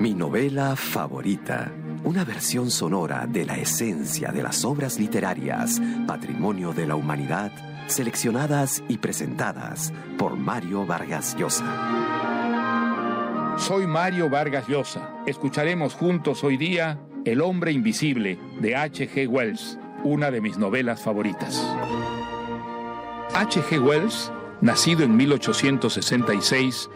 Mi novela favorita. Una versión sonora de la esencia de las obras literarias, patrimonio de la humanidad, seleccionadas y presentadas por Mario Vargas Llosa. Soy Mario Vargas Llosa. Escucharemos juntos hoy día El hombre invisible de H.G. Wells, una de mis novelas favoritas. H.G. Wells, nacido en 1866,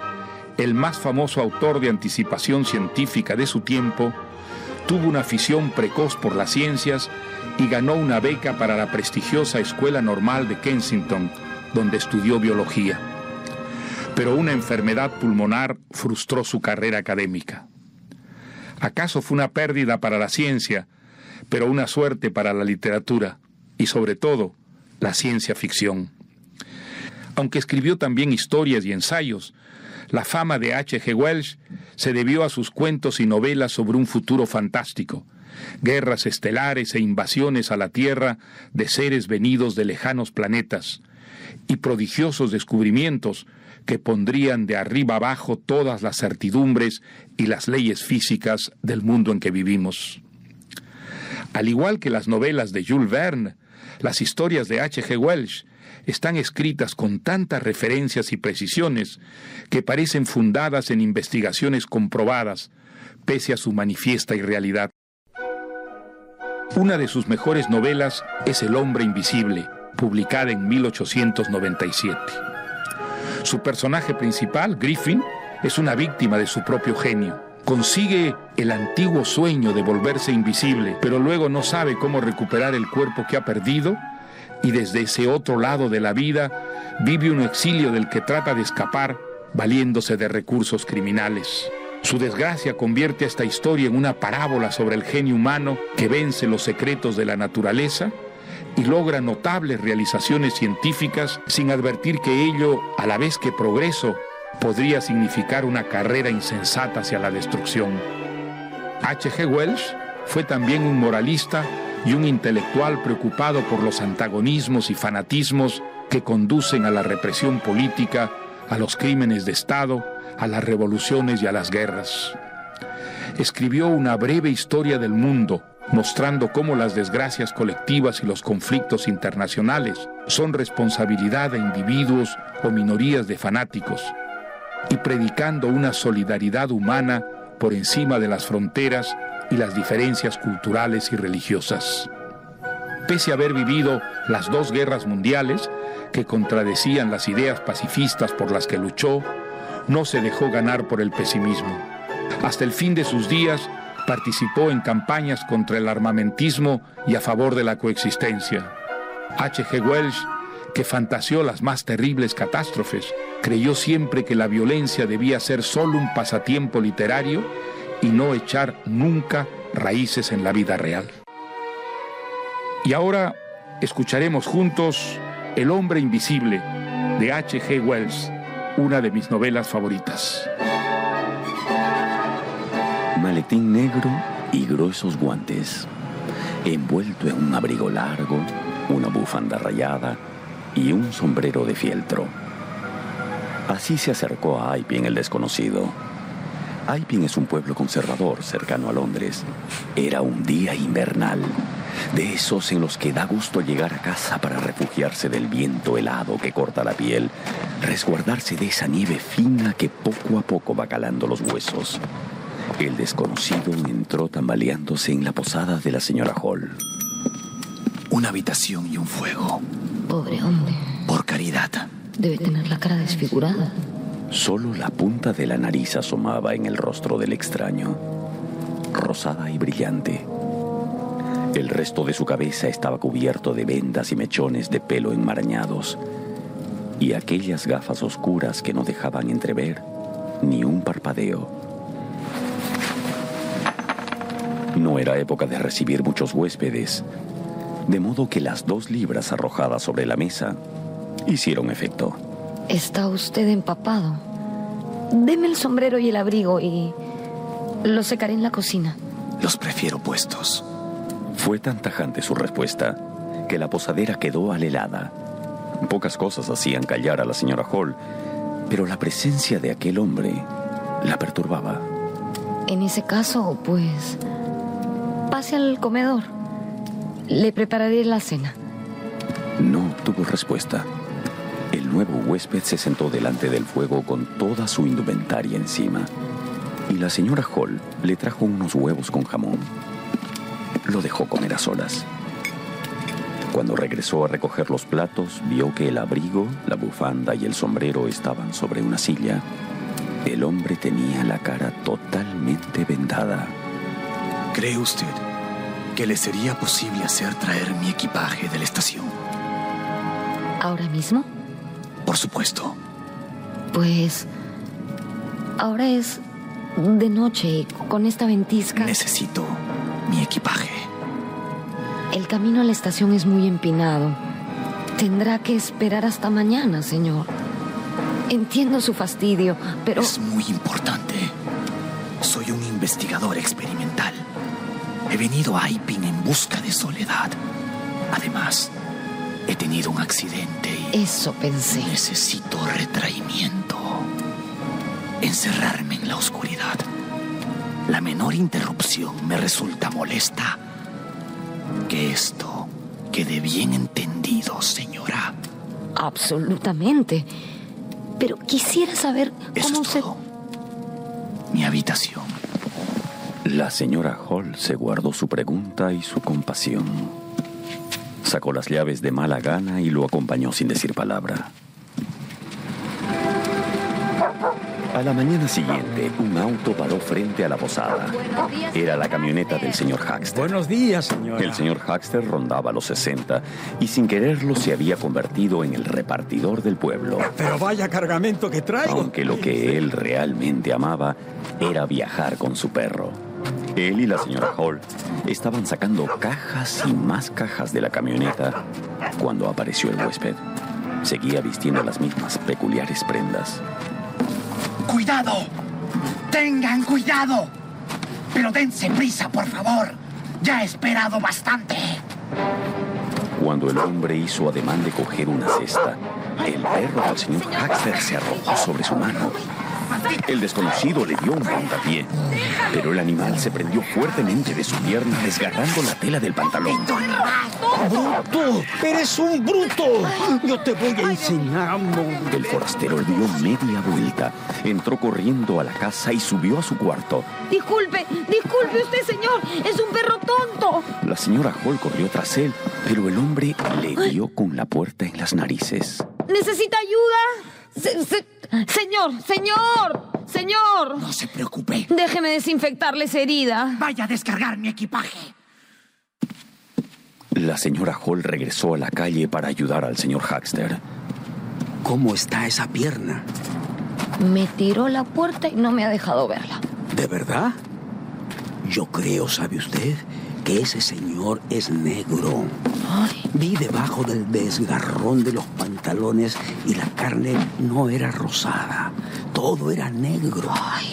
el más famoso autor de anticipación científica de su tiempo, tuvo una afición precoz por las ciencias y ganó una beca para la prestigiosa Escuela Normal de Kensington, donde estudió biología. Pero una enfermedad pulmonar frustró su carrera académica. ¿Acaso fue una pérdida para la ciencia, pero una suerte para la literatura y sobre todo la ciencia ficción? Aunque escribió también historias y ensayos, la fama de H. G. Wells se debió a sus cuentos y novelas sobre un futuro fantástico, guerras estelares e invasiones a la Tierra de seres venidos de lejanos planetas, y prodigiosos descubrimientos que pondrían de arriba abajo todas las certidumbres y las leyes físicas del mundo en que vivimos. Al igual que las novelas de Jules Verne, las historias de H. G. Wells están escritas con tantas referencias y precisiones que parecen fundadas en investigaciones comprobadas, pese a su manifiesta irrealidad. Una de sus mejores novelas es El hombre invisible, publicada en 1897. Su personaje principal, Griffin, es una víctima de su propio genio. Consigue el antiguo sueño de volverse invisible, pero luego no sabe cómo recuperar el cuerpo que ha perdido y desde ese otro lado de la vida vive un exilio del que trata de escapar valiéndose de recursos criminales. Su desgracia convierte esta historia en una parábola sobre el genio humano que vence los secretos de la naturaleza y logra notables realizaciones científicas sin advertir que ello, a la vez que progreso, podría significar una carrera insensata hacia la destrucción. H. G. Wells fue también un moralista y un intelectual preocupado por los antagonismos y fanatismos que conducen a la represión política, a los crímenes de Estado, a las revoluciones y a las guerras. Escribió una breve historia del mundo, mostrando cómo las desgracias colectivas y los conflictos internacionales son responsabilidad de individuos o minorías de fanáticos, y predicando una solidaridad humana por encima de las fronteras y las diferencias culturales y religiosas. Pese a haber vivido las dos guerras mundiales que contradecían las ideas pacifistas por las que luchó, no se dejó ganar por el pesimismo. Hasta el fin de sus días participó en campañas contra el armamentismo y a favor de la coexistencia. H. G. Wells, que fantaseó las más terribles catástrofes, creyó siempre que la violencia debía ser solo un pasatiempo literario y no echar nunca raíces en la vida real. Y ahora escucharemos juntos El hombre invisible de H. G. Wells, una de mis novelas favoritas. Maletín negro y gruesos guantes, envuelto en un abrigo largo, una bufanda rayada y un sombrero de fieltro. Así se acercó a Aipin el desconocido Aipin es un pueblo conservador cercano a Londres. Era un día invernal, de esos en los que da gusto llegar a casa para refugiarse del viento helado que corta la piel, resguardarse de esa nieve fina que poco a poco va calando los huesos. El desconocido entró tambaleándose en la posada de la señora Hall. Una habitación y un fuego. Pobre hombre. Por caridad. Debe tener la cara desfigurada. Solo la punta de la nariz asomaba en el rostro del extraño, rosada y brillante. El resto de su cabeza estaba cubierto de vendas y mechones de pelo enmarañados, y aquellas gafas oscuras que no dejaban entrever ni un parpadeo. No era época de recibir muchos huéspedes, de modo que las dos libras arrojadas sobre la mesa hicieron efecto. Está usted empapado. Deme el sombrero y el abrigo y lo secaré en la cocina. Los prefiero puestos. Fue tan tajante su respuesta que la posadera quedó alelada. Pocas cosas hacían callar a la señora Hall, pero la presencia de aquel hombre la perturbaba. En ese caso, pues... Pase al comedor. Le prepararé la cena. No tuvo respuesta. El nuevo huésped se sentó delante del fuego con toda su indumentaria encima. Y la señora Hall le trajo unos huevos con jamón. Lo dejó comer a solas. Cuando regresó a recoger los platos, vio que el abrigo, la bufanda y el sombrero estaban sobre una silla. El hombre tenía la cara totalmente vendada. ¿Cree usted que le sería posible hacer traer mi equipaje de la estación? ¿Ahora mismo? Por supuesto. Pues... Ahora es de noche y con esta ventisca... Necesito mi equipaje. El camino a la estación es muy empinado. Tendrá que esperar hasta mañana, señor. Entiendo su fastidio, pero... Es muy importante. Soy un investigador experimental. He venido a Aiping en busca de soledad. Además, he tenido un accidente y... Eso pensé. Necesito retraimiento. Encerrarme en la oscuridad. La menor interrupción me resulta molesta. Que esto quede bien entendido, señora. Absolutamente. Pero quisiera saber Eso cómo es se... todo. Mi habitación. La señora Hall se guardó su pregunta y su compasión. Sacó las llaves de mala gana y lo acompañó sin decir palabra. A la mañana siguiente, un auto paró frente a la posada. Era la camioneta del señor Haxter. Buenos días, señora. El señor Haxter rondaba los 60 y sin quererlo se había convertido en el repartidor del pueblo. Pero vaya cargamento que traigo. Aunque lo que él realmente amaba era viajar con su perro. Él y la señora Hall estaban sacando cajas y más cajas de la camioneta cuando apareció el huésped. Seguía vistiendo las mismas peculiares prendas. ¡Cuidado! ¡Tengan cuidado! Pero dense prisa, por favor. Ya he esperado bastante. Cuando el hombre hizo ademán de coger una cesta, el perro del señor Haxter se arrojó sobre su mano. El desconocido le dio un puntapié, pero el animal se prendió fuertemente de su pierna, desgarrando la tela del pantalón. ¡Bruto! ¡Eres un bruto! Yo te voy a enseñar. El forastero dio media vuelta, entró corriendo a la casa y subió a su cuarto. Disculpe, disculpe usted, señor. Es un perro tonto. La señora Hall corrió tras él, pero el hombre le dio con la puerta en las narices. ¿Necesita ayuda? Se- se- señor, señor, señor. No se preocupe. Déjeme desinfectarle esa herida. Vaya a descargar mi equipaje. La señora Hall regresó a la calle para ayudar al señor Haxter. ¿Cómo está esa pierna? Me tiró la puerta y no me ha dejado verla. ¿De verdad? Yo creo, ¿sabe usted? Que ese señor es negro. Ay, Vi debajo del desgarrón de los pantalones y la carne no era rosada. Todo era negro. ay.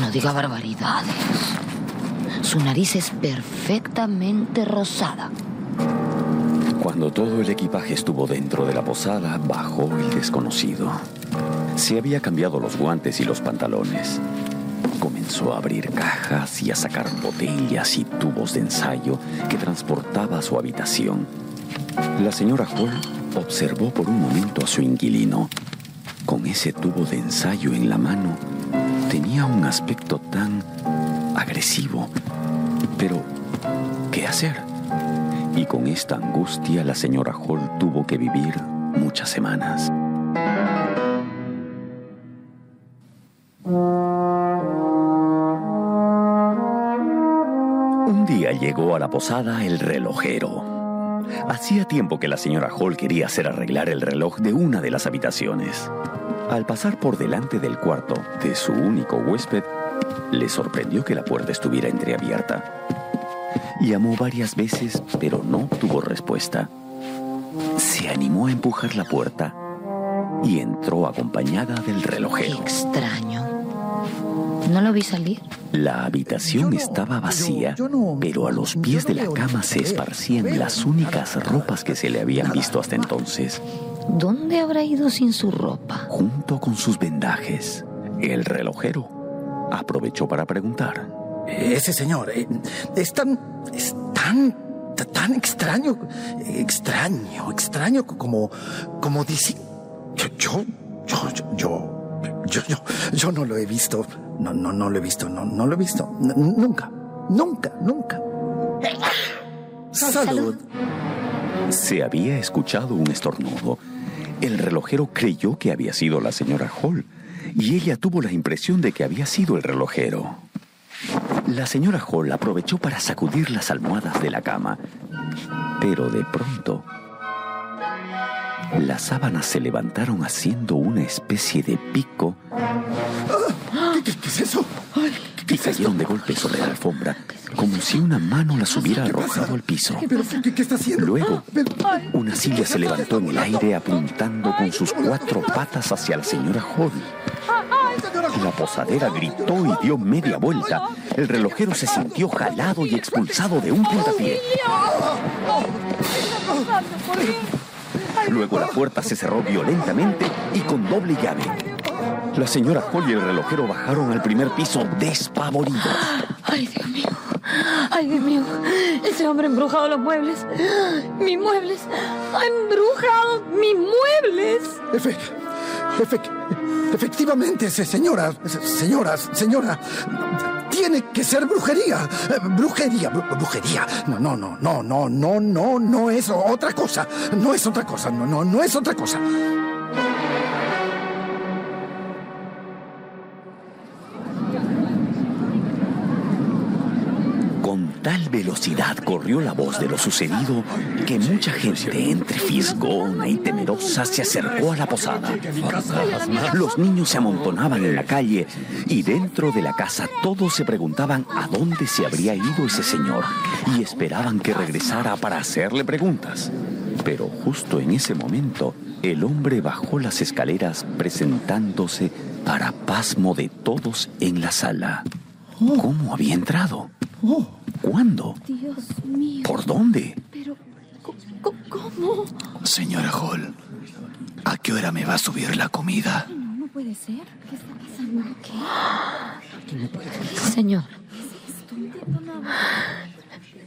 No diga barbaridades. Su nariz es perfectamente rosada. Cuando todo el equipaje estuvo dentro de la posada, bajó el desconocido. Se había cambiado los guantes y los pantalones. Comenzó a abrir cajas y a sacar botellas y tubos de ensayo que transportaba a su habitación. La señora Hall observó por un momento a su inquilino. Con ese tubo de ensayo en la mano, tenía un aspecto tan agresivo. Pero, ¿qué hacer? Y con esta angustia la señora Hall tuvo que vivir muchas semanas. A la posada el relojero. Hacía tiempo que la señora Hall quería hacer arreglar el reloj de una de las habitaciones. Al pasar por delante del cuarto de su único huésped, le sorprendió que la puerta estuviera entreabierta. Llamó varias veces, pero no tuvo respuesta. Se animó a empujar la puerta y entró acompañada del Qué relojero. extraño. ¿No lo vi salir? La habitación estaba vacía, pero a los pies de la cama se esparcían las únicas ropas que se le habían visto hasta entonces, ¿Dónde habrá ido sin su ropa? junto con sus vendajes. El relojero aprovechó para preguntar. Ese señor eh, es tan. es tan. tan extraño. extraño, extraño como. como dice. Yo. yo. yo. yo. Yo, yo, yo no lo he visto. No, no, no lo he visto. No, no lo he visto. N- nunca. Nunca, nunca. Salud. Se había escuchado un estornudo. El relojero creyó que había sido la señora Hall y ella tuvo la impresión de que había sido el relojero. La señora Hall aprovechó para sacudir las almohadas de la cama, pero de pronto las sábanas se levantaron haciendo una especie de pico ¿Qué, qué- qué es eso? y cayeron de golpe sobre la alfombra, como si una mano las hubiera arrojado al piso. ¿Pero qué, qué está haciendo? Luego, Pero- una silla se levantó en el aire apuntando con sus cuatro patas hacia la señora Hall. La posadera gritó y dio media vuelta. El relojero se sintió jalado y expulsado de un puntapié. Luego la puerta se cerró violentamente y con doble llave. La señora Hall y el relojero bajaron al primer piso despavoridos. Ay, Dios mío. Ay, Dios mío. Ese hombre ha embrujado los muebles. Mis muebles. Ha embrujado mis muebles. Efe- efe- efectivamente, se- señora, se- señora, señora, tiene que ser brujería. Eh, Brujería, bru- brujería. No, no, no, no, no, no, no, no es otra cosa. No es otra cosa, no, no, no es otra cosa. Tal velocidad corrió la voz de lo sucedido que mucha gente, entre fisgona y temerosa, se acercó a la posada. Los niños se amontonaban en la calle y dentro de la casa todos se preguntaban a dónde se habría ido ese señor y esperaban que regresara para hacerle preguntas. Pero justo en ese momento, el hombre bajó las escaleras presentándose para pasmo de todos en la sala. ¿Cómo había entrado? ¿Cuándo? Dios mío. ¿Por dónde? Pero, ¿cómo? Señora Hall, ¿a qué hora me va a subir la comida? No puede ser. ¿Qué está pasando? ¿Qué? Señor.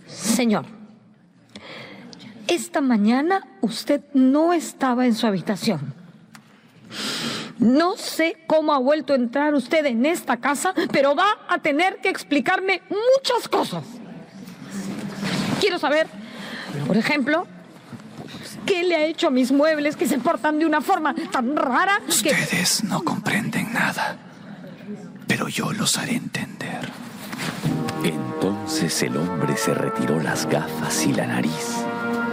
Señor. Esta mañana usted no estaba en su habitación. No sé cómo ha vuelto a entrar usted en esta casa, pero va a tener que explicarme muchas cosas. Quiero saber, por ejemplo, qué le ha hecho a mis muebles que se portan de una forma tan rara que... Ustedes no comprenden nada, pero yo los haré entender. Entonces el hombre se retiró las gafas y la nariz,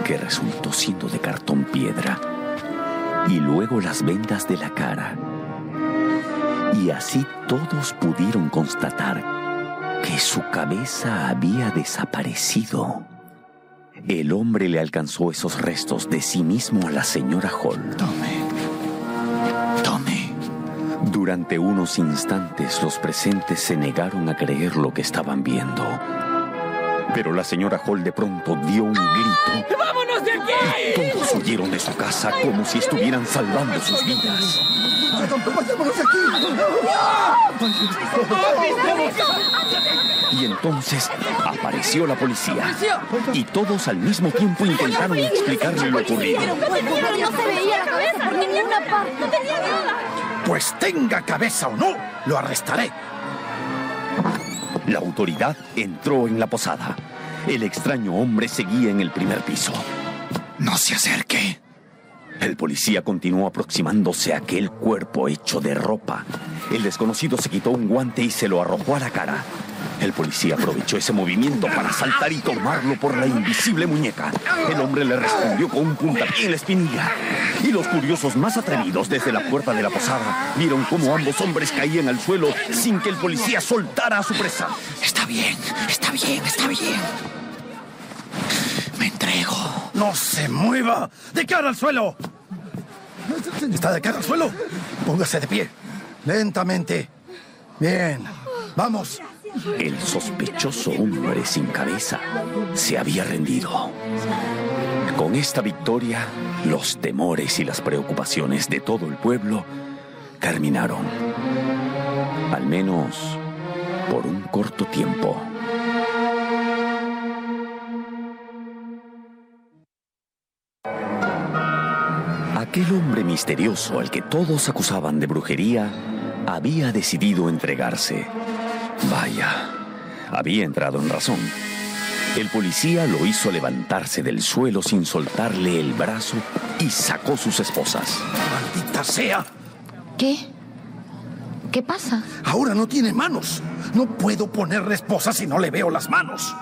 que resultó siendo de cartón piedra, y luego las vendas de la cara. Y así todos pudieron constatar que su cabeza había desaparecido. El hombre le alcanzó esos restos de sí mismo a la señora Hall. Tome. Tome. Durante unos instantes los presentes se negaron a creer lo que estaban viendo. Pero la señora Hall de pronto dio un grito. ¡Vámonos de aquí! Todos huyeron de su casa como si estuvieran salvando sus vidas. ¡Vayámonos de aquí! Y entonces apareció la policía. Y todos al mismo tiempo intentaron explicarle lo ocurrido. no se veía la cabeza por ninguna parte. No tenía nada. Pues tenga cabeza o no, lo arrestaré. La autoridad entró en la posada. El extraño hombre seguía en el primer piso. No se acerque. El policía continuó aproximándose a aquel cuerpo hecho de ropa. El desconocido se quitó un guante y se lo arrojó a la cara. El policía aprovechó ese movimiento para saltar y tomarlo por la invisible muñeca. El hombre le respondió con un puntapié en la espinilla. Y los curiosos más atrevidos desde la puerta de la posada vieron cómo ambos hombres caían al suelo sin que el policía soltara a su presa. Está bien, está bien, está bien. Me entrego. No se mueva. De cara al suelo. ¿Está de cara al suelo? Póngase de pie. Lentamente. Bien. Vamos. El sospechoso hombre sin cabeza se había rendido. Con esta victoria, los temores y las preocupaciones de todo el pueblo terminaron. Al menos por un corto tiempo. Aquel hombre misterioso al que todos acusaban de brujería había decidido entregarse. Vaya, había entrado en razón. El policía lo hizo levantarse del suelo sin soltarle el brazo y sacó sus esposas. ¡Maldita sea! ¿Qué? ¿Qué pasa? Ahora no tiene manos. No puedo ponerle esposa si no le veo las manos.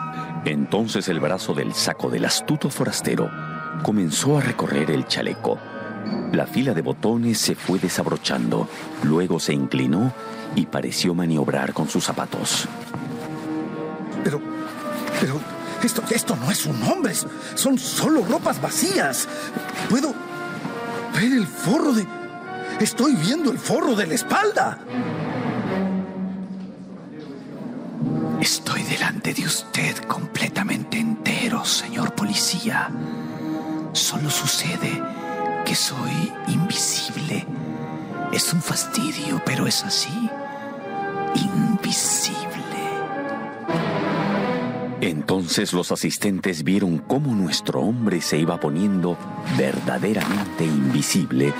Entonces el brazo del saco del astuto forastero comenzó a recorrer el chaleco. La fila de botones se fue desabrochando, luego se inclinó y pareció maniobrar con sus zapatos. Pero, pero, esto, esto no es un hombre, son solo ropas vacías. Puedo ver el forro de... Estoy viendo el forro de la espalda. Estoy delante de usted completamente entero, señor policía. Solo sucede que soy invisible. Es un fastidio, pero es así. Invisible. Entonces los asistentes vieron cómo nuestro hombre se iba poniendo verdaderamente invisible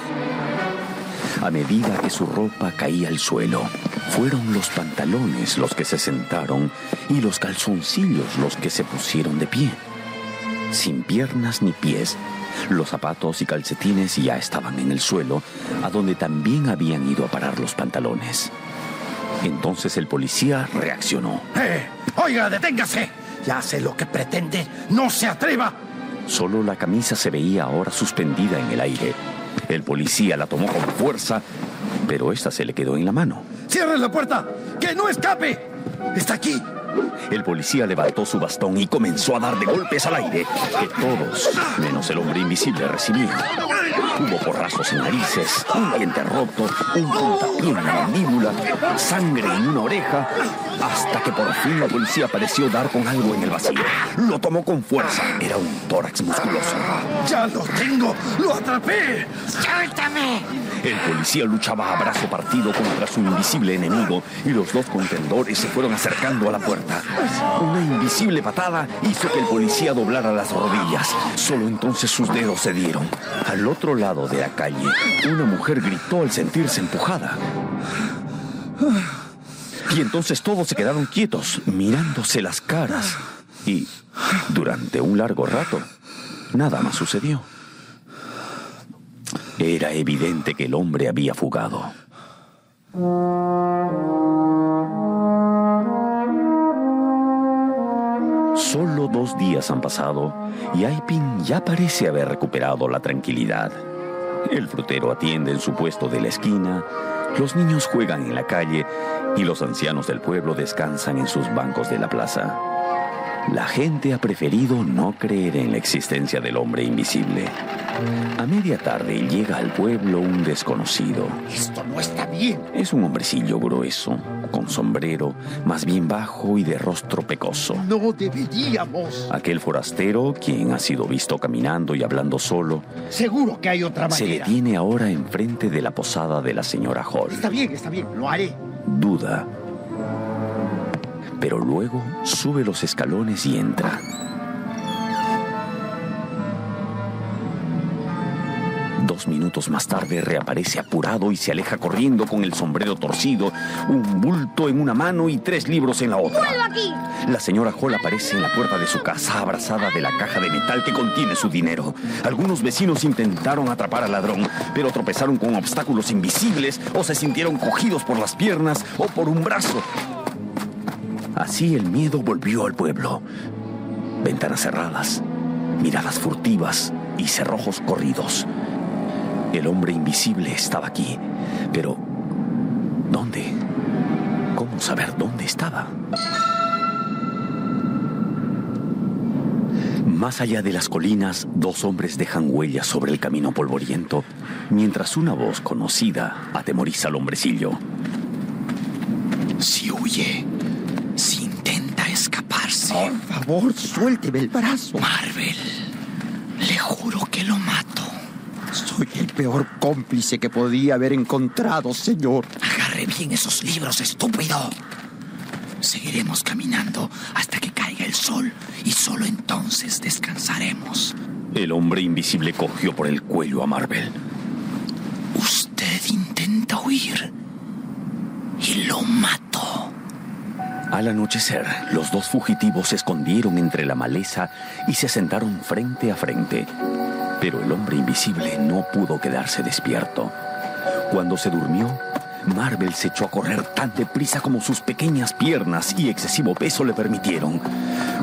a medida que su ropa caía al suelo. Fueron los pantalones los que se sentaron y los calzoncillos los que se pusieron de pie. Sin piernas ni pies, los zapatos y calcetines ya estaban en el suelo, a donde también habían ido a parar los pantalones. Entonces el policía reaccionó. ¡Eh! ¡Oiga, deténgase! Ya sé lo que pretende. ¡No se atreva! Solo la camisa se veía ahora suspendida en el aire. El policía la tomó con fuerza, pero esta se le quedó en la mano. ¡Cierre la puerta! ¡Que no escape! ¡Está aquí! El policía levantó su bastón y comenzó a dar de golpes al aire, que todos, menos el hombre invisible, recibían. Hubo porrazos en narices, un diente roto, un puntapié en la mandíbula, sangre en una oreja, hasta que por fin la policía pareció dar con algo en el vacío. Lo tomó con fuerza. Era un tórax musculoso. ¡Ya lo tengo! ¡Lo atrapé! ¡Suéltame! El policía luchaba a brazo partido contra su invisible enemigo y los dos contendores se fueron acercando a la puerta. Una invisible patada hizo que el policía doblara las rodillas. Solo entonces sus dedos se dieron. Al otro lado de la calle, una mujer gritó al sentirse empujada. Y entonces todos se quedaron quietos, mirándose las caras. Y durante un largo rato, nada más sucedió. Era evidente que el hombre había fugado. Solo dos días han pasado y Aipin ya parece haber recuperado la tranquilidad. El frutero atiende en su puesto de la esquina, los niños juegan en la calle y los ancianos del pueblo descansan en sus bancos de la plaza. La gente ha preferido no creer en la existencia del hombre invisible. A media tarde llega al pueblo un desconocido. Esto no está bien. Es un hombrecillo grueso, con sombrero, más bien bajo y de rostro pecoso. No deberíamos. Aquel forastero, quien ha sido visto caminando y hablando solo, Seguro que hay otra se manera. detiene ahora enfrente de la posada de la señora Hall. Está bien, está bien. Lo haré. Duda. Pero luego sube los escalones y entra. Dos minutos más tarde reaparece apurado y se aleja corriendo con el sombrero torcido, un bulto en una mano y tres libros en la otra. aquí! La señora Hall aparece en la puerta de su casa abrazada de la caja de metal que contiene su dinero. Algunos vecinos intentaron atrapar al ladrón, pero tropezaron con obstáculos invisibles o se sintieron cogidos por las piernas o por un brazo. Así el miedo volvió al pueblo. Ventanas cerradas, miradas furtivas y cerrojos corridos. El hombre invisible estaba aquí, pero ¿dónde? ¿Cómo saber dónde estaba? Más allá de las colinas, dos hombres dejan huellas sobre el camino polvoriento, mientras una voz conocida atemoriza al hombrecillo. Si huye, si intenta escaparse, Por favor, suélteme el brazo. Marvel, le juro que lo mato. Soy el peor cómplice que podía haber encontrado, señor. Agarre bien esos libros, estúpido. Seguiremos caminando hasta que caiga el sol y solo entonces descansaremos. El hombre invisible cogió por el cuello a Marvel. Usted intenta huir y lo mató. Al anochecer, los dos fugitivos se escondieron entre la maleza y se sentaron frente a frente. Pero el hombre invisible no pudo quedarse despierto. Cuando se durmió, Marvel se echó a correr tan deprisa como sus pequeñas piernas y excesivo peso le permitieron.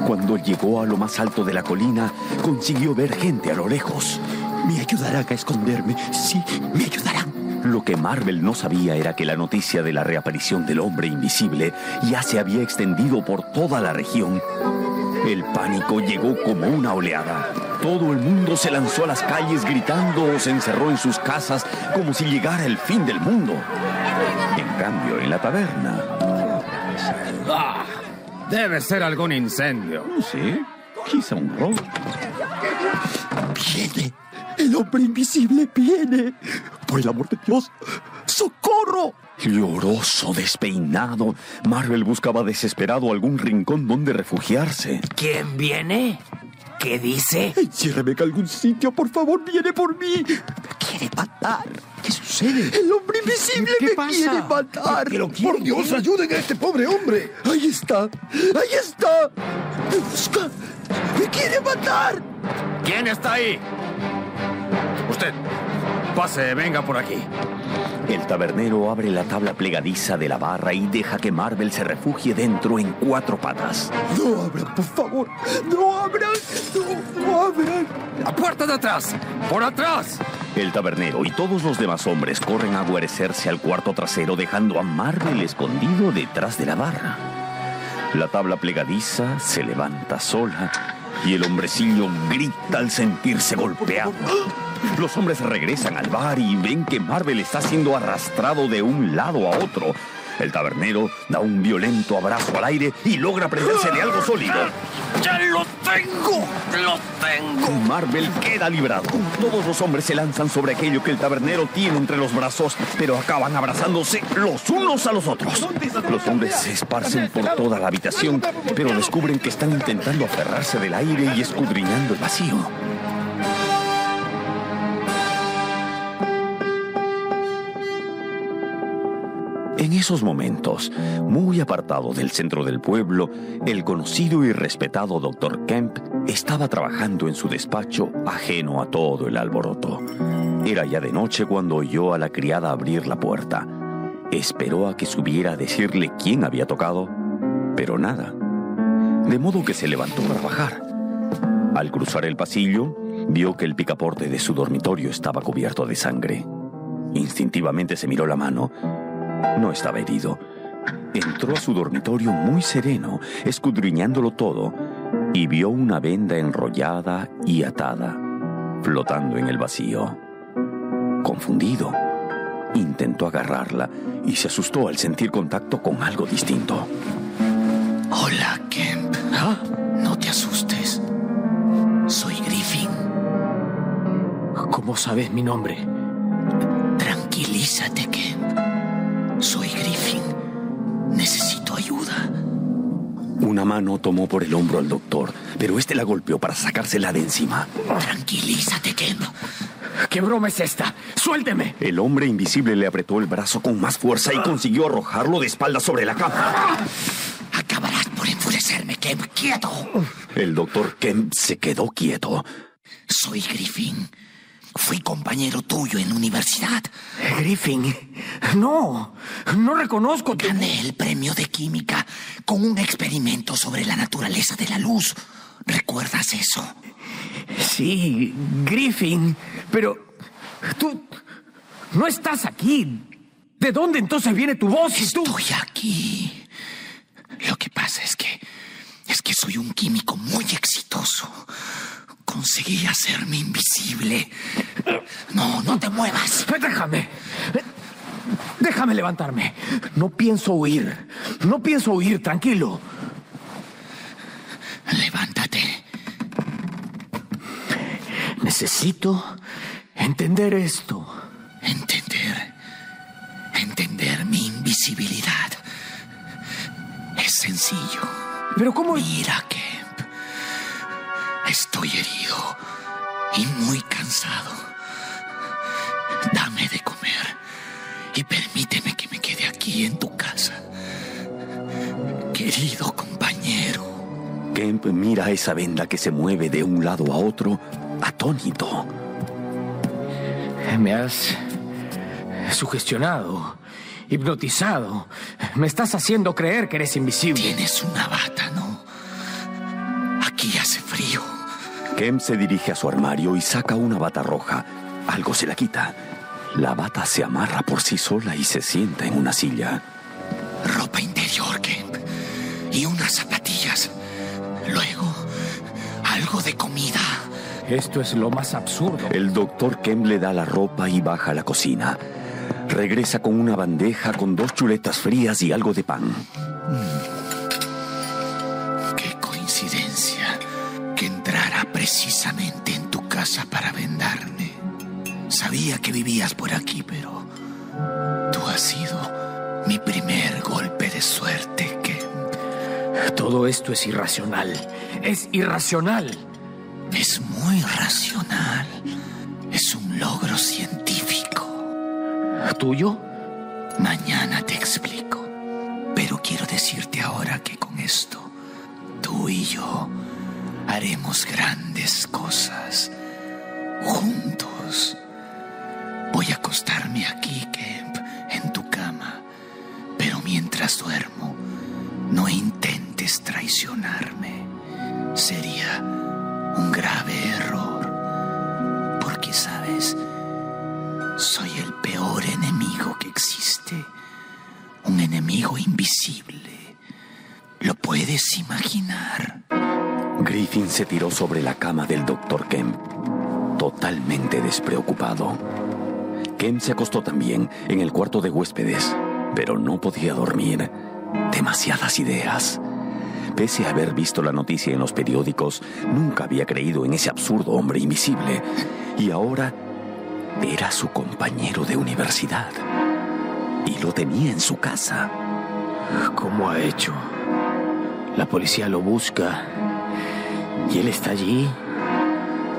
Cuando llegó a lo más alto de la colina, consiguió ver gente a lo lejos. Me ayudarán a esconderme. Sí, me ayudarán. Lo que Marvel no sabía era que la noticia de la reaparición del hombre invisible ya se había extendido por toda la región. El pánico llegó como una oleada. Todo el mundo se lanzó a las calles gritando o se encerró en sus casas como si llegara el fin del mundo. En cambio, en la taberna... Ah, debe ser algún incendio. Sí, quizá un robo. Viene. El hombre invisible viene. Por el amor de Dios, ¡socorro! Lloroso, despeinado, Marvel buscaba desesperado algún rincón donde refugiarse. ¿Quién viene? ¿Qué dice? Enciérreme en algún sitio, por favor, viene por mí. Me quiere matar. ¿Qué sucede? El hombre invisible ¿Qué me pasa? quiere matar. Por Dios, ayuden a este pobre hombre. Ahí está, ahí está. Me busca, me quiere matar. ¿Quién está ahí? Usted, pase, venga por aquí. El tabernero abre la tabla plegadiza de la barra y deja que Marvel se refugie dentro en cuatro patas. No abran, por favor. No abran. No, no abran. ¡La puerta de atrás! ¡Por atrás! El tabernero y todos los demás hombres corren a guarecerse al cuarto trasero dejando a Marvel escondido detrás de la barra. La tabla plegadiza se levanta sola y el hombrecillo grita al sentirse golpeado. Los hombres regresan al bar y ven que Marvel está siendo arrastrado de un lado a otro. El tabernero da un violento abrazo al aire y logra prenderse de algo sólido. ¡Ya lo tengo! ¡Lo tengo! Marvel queda librado. Todos los hombres se lanzan sobre aquello que el tabernero tiene entre los brazos, pero acaban abrazándose los unos a los otros. Los hombres se esparcen por toda la habitación, pero descubren que están intentando aferrarse del aire y escudriñando el vacío. En esos momentos, muy apartado del centro del pueblo, el conocido y respetado Dr. Kemp estaba trabajando en su despacho ajeno a todo el alboroto. Era ya de noche cuando oyó a la criada abrir la puerta. Esperó a que subiera a decirle quién había tocado, pero nada. De modo que se levantó para bajar. Al cruzar el pasillo, vio que el picaporte de su dormitorio estaba cubierto de sangre. Instintivamente se miró la mano no estaba herido. Entró a su dormitorio muy sereno, escudriñándolo todo, y vio una venda enrollada y atada, flotando en el vacío. Confundido, intentó agarrarla y se asustó al sentir contacto con algo distinto. Hola, Kemp. No te asustes. Soy Griffin. ¿Cómo sabes mi nombre? Tranquilízate, Kemp. Soy Griffin. Necesito ayuda. Una mano tomó por el hombro al doctor, pero este la golpeó para sacársela de encima. Tranquilízate, Kemp. ¿Qué broma es esta? ¡Suélteme! El hombre invisible le apretó el brazo con más fuerza y consiguió arrojarlo de espaldas sobre la cama. Acabarás por enfurecerme, Kemp. ¡Quieto! El doctor Kemp se quedó quieto. Soy Griffin. Fui compañero tuyo en universidad. Griffin, no, no reconozco. Gané el premio de química con un experimento sobre la naturaleza de la luz. ¿Recuerdas eso? Sí, Griffin, pero tú no estás aquí. ¿De dónde entonces viene tu voz? Estoy aquí. Lo que pasa es que es que soy un químico muy exitoso. Conseguí hacerme invisible. No, no te muevas. Déjame. Déjame levantarme. No pienso huir. No pienso huir, tranquilo. Levántate. Necesito entender esto. Entender. Entender mi invisibilidad. Es sencillo. Pero ¿cómo? Mira, Kemp. Estoy herido y muy cansado. Dame de comer y permíteme que me quede aquí en tu casa. Querido compañero. Kemp mira esa venda que se mueve de un lado a otro, atónito. Me has sugestionado, hipnotizado. Me estás haciendo creer que eres invisible. Tienes una bata, ¿no? Kemp se dirige a su armario y saca una bata roja. Algo se la quita. La bata se amarra por sí sola y se sienta en una silla. Ropa interior, Kemp. Y unas zapatillas. Luego, algo de comida. Esto es lo más absurdo. El doctor Kemp le da la ropa y baja a la cocina. Regresa con una bandeja con dos chuletas frías y algo de pan. Qué precisamente en tu casa para vendarme. Sabía que vivías por aquí, pero tú has sido mi primer golpe de suerte, Kemp. Todo esto es irracional. Es irracional. Es muy racional. Es un logro científico. ¿Tuyo? Mañana te explico. Pero quiero decirte ahora que con esto, tú y yo haremos grandes cosas. Juntos. Voy a acostarme aquí, Kemp, en tu cama. Pero mientras duermo, no intentes traicionarme. Sería un grave error. Porque, ¿sabes? Soy el peor enemigo que existe. Un enemigo invisible. ¿Lo puedes imaginar? Griffin se tiró sobre la cama del doctor Kemp, totalmente despreocupado. Kemp se acostó también en el cuarto de huéspedes, pero no podía dormir. Demasiadas ideas. Pese a haber visto la noticia en los periódicos, nunca había creído en ese absurdo hombre invisible. Y ahora era su compañero de universidad. Y lo tenía en su casa. ¿Cómo ha hecho? La policía lo busca. Y él está allí,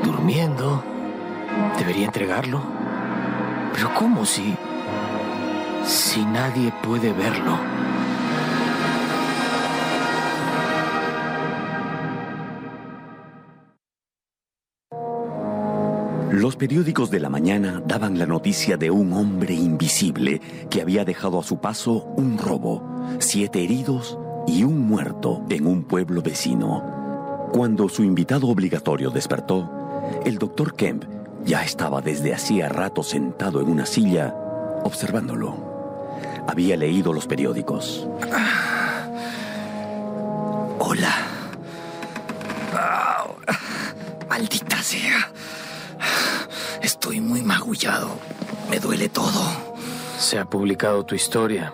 durmiendo. ¿Debería entregarlo? Pero ¿cómo si... si nadie puede verlo? Los periódicos de la mañana daban la noticia de un hombre invisible que había dejado a su paso un robo, siete heridos y un muerto en un pueblo vecino. Cuando su invitado obligatorio despertó, el doctor Kemp ya estaba desde hacía rato sentado en una silla observándolo. Había leído los periódicos. Hola. Ah, maldita sea. Estoy muy magullado. Me duele todo. Se ha publicado tu historia.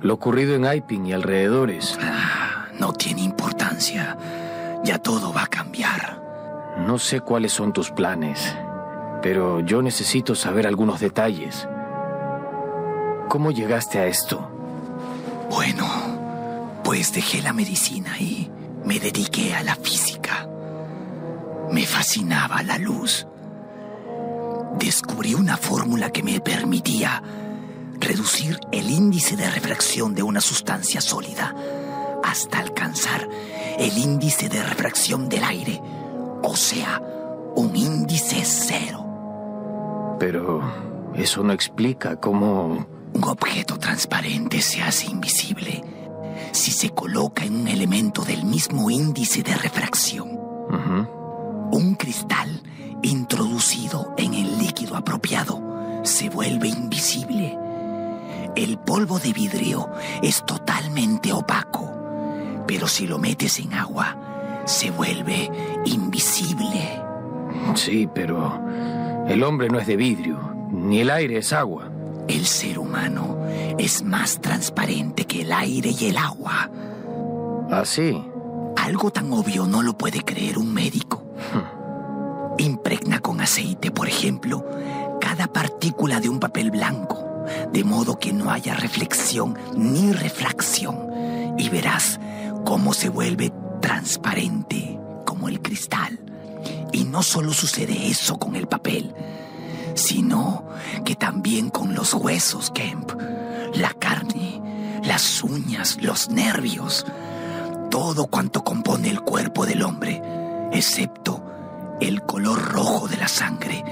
Lo ocurrido en Aiping y alrededores. Ah, no tiene importancia. Ya todo va a cambiar. No sé cuáles son tus planes, pero yo necesito saber algunos detalles. ¿Cómo llegaste a esto? Bueno, pues dejé la medicina y me dediqué a la física. Me fascinaba la luz. Descubrí una fórmula que me permitía reducir el índice de refracción de una sustancia sólida hasta alcanzar el índice de refracción del aire, o sea, un índice cero. Pero eso no explica cómo... Un objeto transparente se hace invisible si se coloca en un elemento del mismo índice de refracción. Un cristal introducido en el líquido apropiado se vuelve invisible. El polvo de vidrio es totalmente opaco, pero si lo metes en agua, se vuelve invisible. Sí, pero el hombre no es de vidrio, ni el aire es agua. El ser humano es más transparente que el aire y el agua. ¿Ah, sí? Algo tan obvio no lo puede creer un médico. Impregna con aceite, por ejemplo, cada partícula de un papel blanco. de modo que no haya reflexión ni refracción, y verás cómo se vuelve transparente como el cristal. Y no solo sucede eso con el papel, sino que también con los huesos, Kemp, la carne, las uñas, los nervios, todo cuanto compone el cuerpo del hombre, excepto el color rojo de la sangre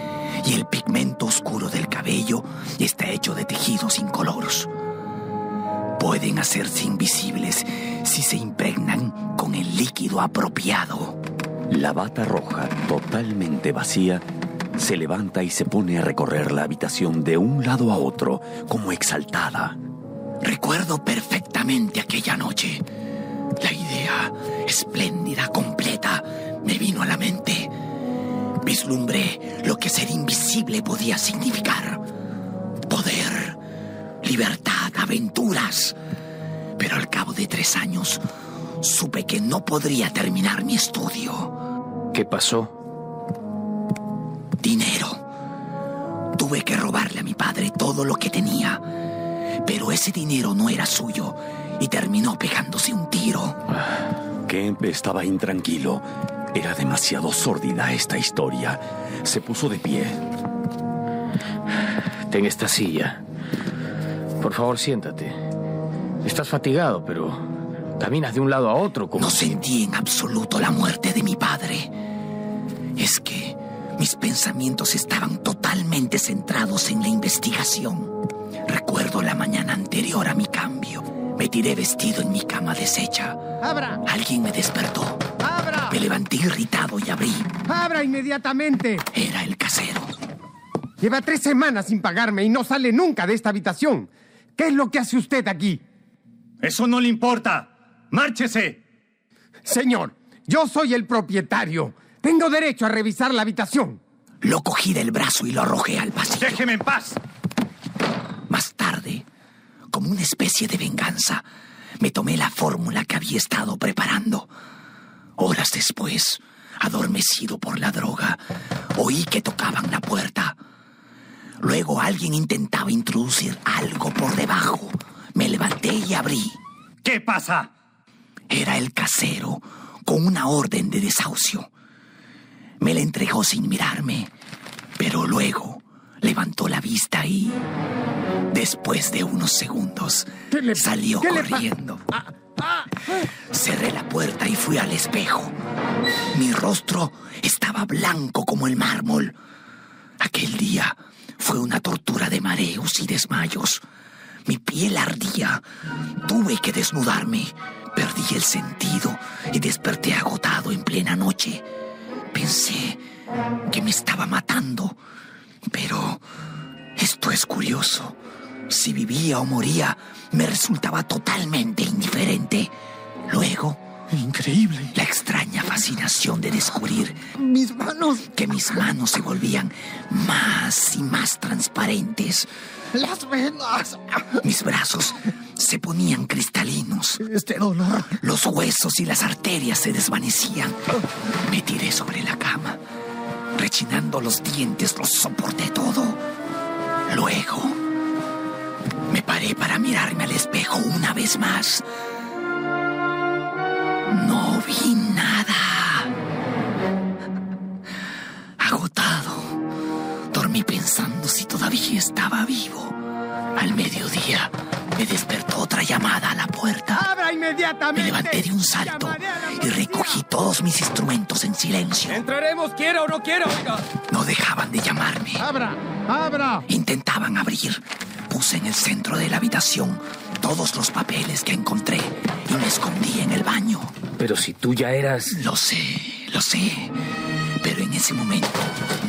y el pigmento oscuro del cabello está hecho de tejidos incoloros. Pueden hacerse invisibles si se impregnan con el líquido apropiado. La bata roja, totalmente vacía, se levanta y se pone a recorrer la habitación de un lado a otro, como exaltada. Recuerdo perfectamente aquella noche. La idea, espléndida, completa, me vino a la mente. Vislumbré lo que ser invisible podía significar. Libertad, aventuras. Pero al cabo de tres años, supe que no podría terminar mi estudio. ¿Qué pasó? Dinero. Tuve que robarle a mi padre todo lo que tenía. Pero ese dinero no era suyo y terminó pegándose un tiro. Kemp estaba intranquilo. Era demasiado sórdida esta historia. Se puso de pie. Ten esta silla. Por favor, siéntate. Estás fatigado, pero caminas de un lado a otro como... No sentí en absoluto la muerte de mi padre. Es que mis pensamientos estaban totalmente centrados en la investigación. Recuerdo la mañana anterior a mi cambio. Me tiré vestido en mi cama deshecha. ¡Abra! Alguien me despertó. ¡Abra! Me levanté irritado y abrí. ¡Abra inmediatamente! Era el casero. Lleva tres semanas sin pagarme y no sale nunca de esta habitación. ¿Qué es lo que hace usted aquí? Eso no le importa. ¡Márchese! Señor, yo soy el propietario. Tengo derecho a revisar la habitación. Lo cogí del brazo y lo arrojé al pasillo. ¡Déjeme en paz! Más tarde, como una especie de venganza, me tomé la fórmula que había estado preparando. Horas después, adormecido por la droga, oí que tocaban la puerta. Luego alguien intentaba introducir algo por debajo. Me levanté y abrí. ¿Qué pasa? Era el casero con una orden de desahucio. Me la entregó sin mirarme, pero luego levantó la vista y, después de unos segundos, salió corriendo. Cerré la puerta y fui al espejo. Mi rostro estaba blanco como el mármol. Aquel día fue una tortura de mareos y desmayos. Mi piel ardía. Tuve que desnudarme. Perdí el sentido y desperté agotado en plena noche. Pensé que me estaba matando. Pero esto es curioso. Si vivía o moría, me resultaba totalmente indiferente. Luego... Increíble. La extraña fascinación de descubrir... Mis manos. Que mis manos se volvían más y más transparentes. Las venas. Mis brazos se ponían cristalinos. Este dolor. Los huesos y las arterias se desvanecían. Me tiré sobre la cama. Rechinando los dientes, los soporté todo. Luego, me paré para mirarme al espejo una vez más. No vi nada. Agotado, dormí pensando si todavía estaba vivo. Al mediodía me despertó otra llamada a la puerta. ¡Abra inmediatamente! Me levanté de un salto y recogí todos mis instrumentos en silencio. Entraremos, quiera o no quiera, oiga. No dejaban de llamarme. ¡Abra! ¡Abra! Intentaban abrir. Puse en el centro de la habitación todos los papeles que encontré y me escondí en el baño. Pero si tú ya eras... Lo sé, lo sé. Pero en ese momento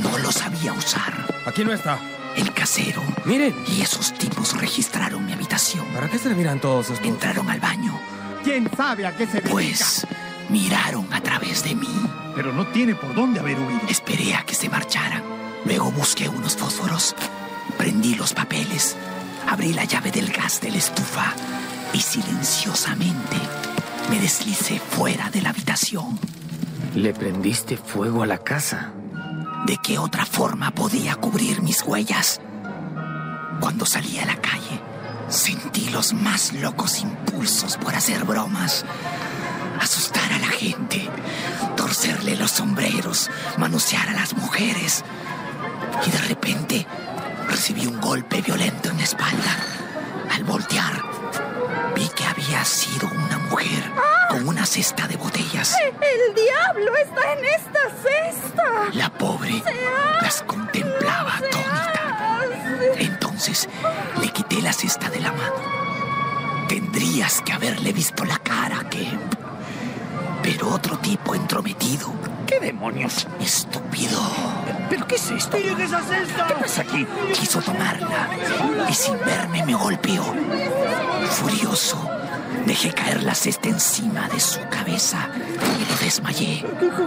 no lo sabía usar. Aquí no está. El casero. Miren. Y esos tipos registraron mi habitación. ¿Para qué se miran todos estos? Entraron al baño. ¿Quién sabe a qué se dedica? Pues miraron a través de mí. Pero no tiene por dónde haber huido. Esperé a que se marcharan. Luego busqué unos fósforos. Prendí los papeles. Abrí la llave del gas de la estufa. Y silenciosamente me deslicé fuera de la habitación. Le prendiste fuego a la casa. ¿De qué otra forma podía cubrir mis huellas? Cuando salí a la calle, sentí los más locos impulsos por hacer bromas, asustar a la gente, torcerle los sombreros, manosear a las mujeres. Y de repente recibí un golpe violento en la espalda. Al voltear, vi que había sido una mujer con una cesta de botellas. ¡El diablo está en esta cesta! La pobre las contemplaba atónita. Entonces le quité la cesta de la mano. Tendrías que haberle visto la cara, Kemp. Pero otro tipo entrometido. ¿Qué demonios? Estúpido. ¿Pero qué es esto? ¿qué pasa aquí? Quiso tomarla y sin verme me golpeó. Furioso, dejé caer la cesta encima de su cabeza y lo desmayé.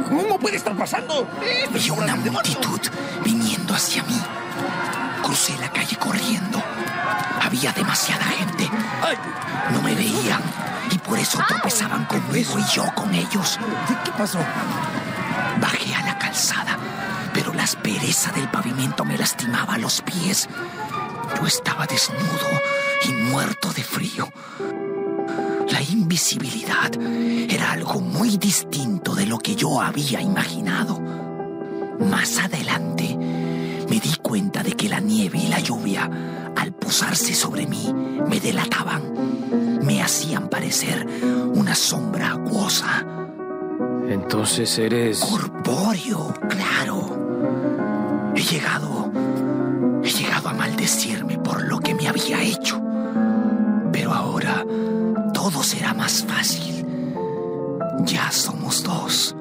¿Cómo puede estar pasando? Vi una multitud viniendo hacia mí. Crucé la calle corriendo. Había demasiada gente. No me veían y por eso tropezaban conmigo y yo con ellos. ¿Qué pasó? Bajé a la calzada, pero la aspereza del pavimento me lastimaba los pies. Yo estaba desnudo y muerto de frío. La invisibilidad era algo muy distinto de lo que yo había imaginado. Más adelante, me di cuenta de que la nieve y la lluvia, al posarse sobre mí, me delataban. Me hacían parecer una sombra acuosa. Entonces eres... Corpóreo, claro. He llegado... He llegado a maldecirme por lo que me había hecho. Pero ahora todo será más fácil. Ya somos dos.